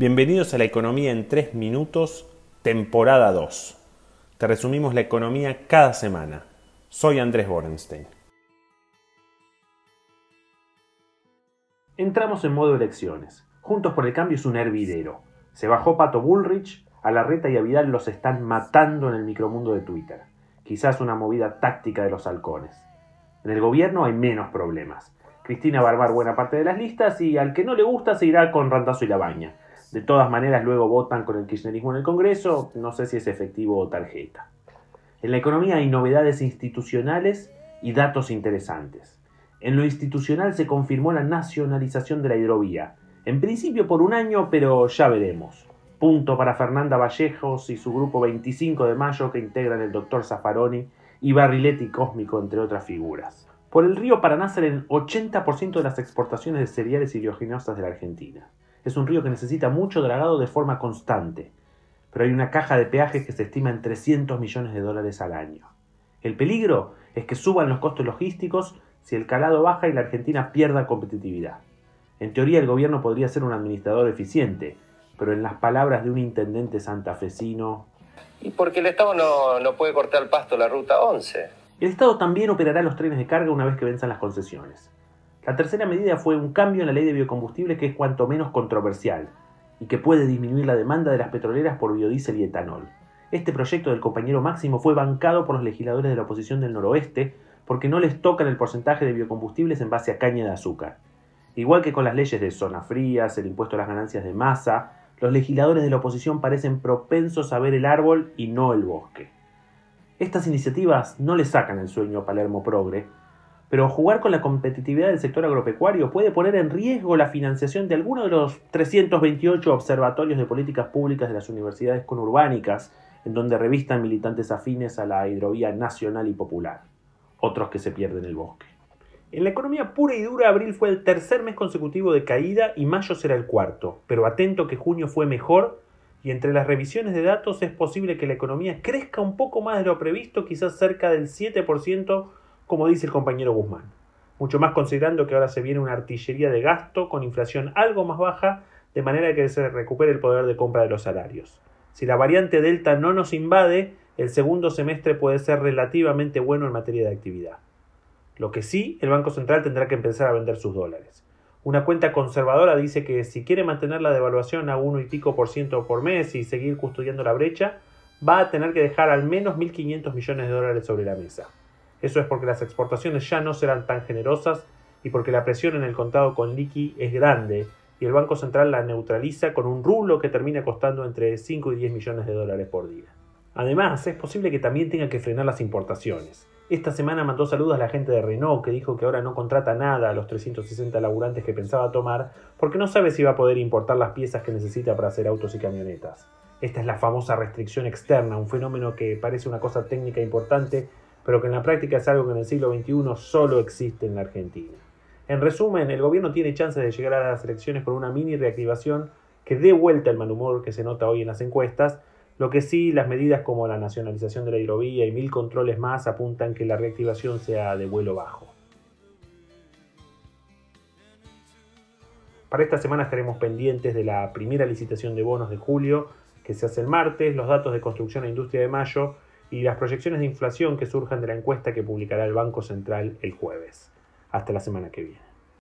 Bienvenidos a la Economía en 3 Minutos, temporada 2. Te resumimos la economía cada semana. Soy Andrés Borenstein. Entramos en modo elecciones. Juntos por el Cambio es un hervidero. Se bajó Pato Bullrich, a la reta y a Vidal los están matando en el micromundo de Twitter. Quizás una movida táctica de los halcones. En el gobierno hay menos problemas. Cristina va a armar buena parte de las listas y al que no le gusta se irá con Rantazo y la baña. De todas maneras luego votan con el kirchnerismo en el Congreso, no sé si es efectivo o tarjeta. En la economía hay novedades institucionales y datos interesantes. En lo institucional se confirmó la nacionalización de la hidrovía. En principio por un año, pero ya veremos. Punto para Fernanda Vallejos y su grupo 25 de mayo que integran el doctor Zaffaroni y Barriletti Cósmico, entre otras figuras. Por el río Paraná salen 80% de las exportaciones de cereales y de la Argentina. Es un río que necesita mucho dragado de forma constante, pero hay una caja de peajes que se estima en 300 millones de dólares al año. El peligro es que suban los costos logísticos si el calado baja y la Argentina pierda competitividad. En teoría el gobierno podría ser un administrador eficiente, pero en las palabras de un intendente santafesino... Y porque el Estado no, no puede cortar el pasto la ruta 11. El Estado también operará los trenes de carga una vez que venzan las concesiones. La tercera medida fue un cambio en la ley de biocombustibles que es cuanto menos controversial y que puede disminuir la demanda de las petroleras por biodiesel y etanol. Este proyecto del compañero Máximo fue bancado por los legisladores de la oposición del noroeste porque no les tocan el porcentaje de biocombustibles en base a caña de azúcar. Igual que con las leyes de zonas frías, el impuesto a las ganancias de masa, los legisladores de la oposición parecen propensos a ver el árbol y no el bosque. Estas iniciativas no le sacan el sueño a Palermo Progre, pero jugar con la competitividad del sector agropecuario puede poner en riesgo la financiación de alguno de los 328 observatorios de políticas públicas de las universidades conurbánicas, en donde revistan militantes afines a la hidrovía nacional y popular, otros que se pierden el bosque. En la economía pura y dura, abril fue el tercer mes consecutivo de caída y mayo será el cuarto, pero atento que junio fue mejor y entre las revisiones de datos es posible que la economía crezca un poco más de lo previsto, quizás cerca del 7%, como dice el compañero Guzmán. Mucho más considerando que ahora se viene una artillería de gasto con inflación algo más baja, de manera que se recupere el poder de compra de los salarios. Si la variante Delta no nos invade, el segundo semestre puede ser relativamente bueno en materia de actividad. Lo que sí, el Banco Central tendrá que empezar a vender sus dólares. Una cuenta conservadora dice que si quiere mantener la devaluación a uno y pico por ciento por mes y seguir custodiando la brecha, va a tener que dejar al menos 1.500 millones de dólares sobre la mesa. Eso es porque las exportaciones ya no serán tan generosas y porque la presión en el contado con liqui es grande y el Banco Central la neutraliza con un rublo que termina costando entre 5 y 10 millones de dólares por día. Además, es posible que también tenga que frenar las importaciones. Esta semana mandó saludos a la gente de Renault que dijo que ahora no contrata nada a los 360 laburantes que pensaba tomar porque no sabe si va a poder importar las piezas que necesita para hacer autos y camionetas. Esta es la famosa restricción externa, un fenómeno que parece una cosa técnica importante, pero que en la práctica es algo que en el siglo XXI solo existe en la Argentina. En resumen, el gobierno tiene chances de llegar a las elecciones con una mini reactivación que dé vuelta el mal humor que se nota hoy en las encuestas, lo que sí, las medidas como la nacionalización de la hidrovía y mil controles más apuntan que la reactivación sea de vuelo bajo. Para esta semana estaremos pendientes de la primera licitación de bonos de julio, que se hace el martes, los datos de construcción e industria de mayo y las proyecciones de inflación que surjan de la encuesta que publicará el Banco Central el jueves. Hasta la semana que viene.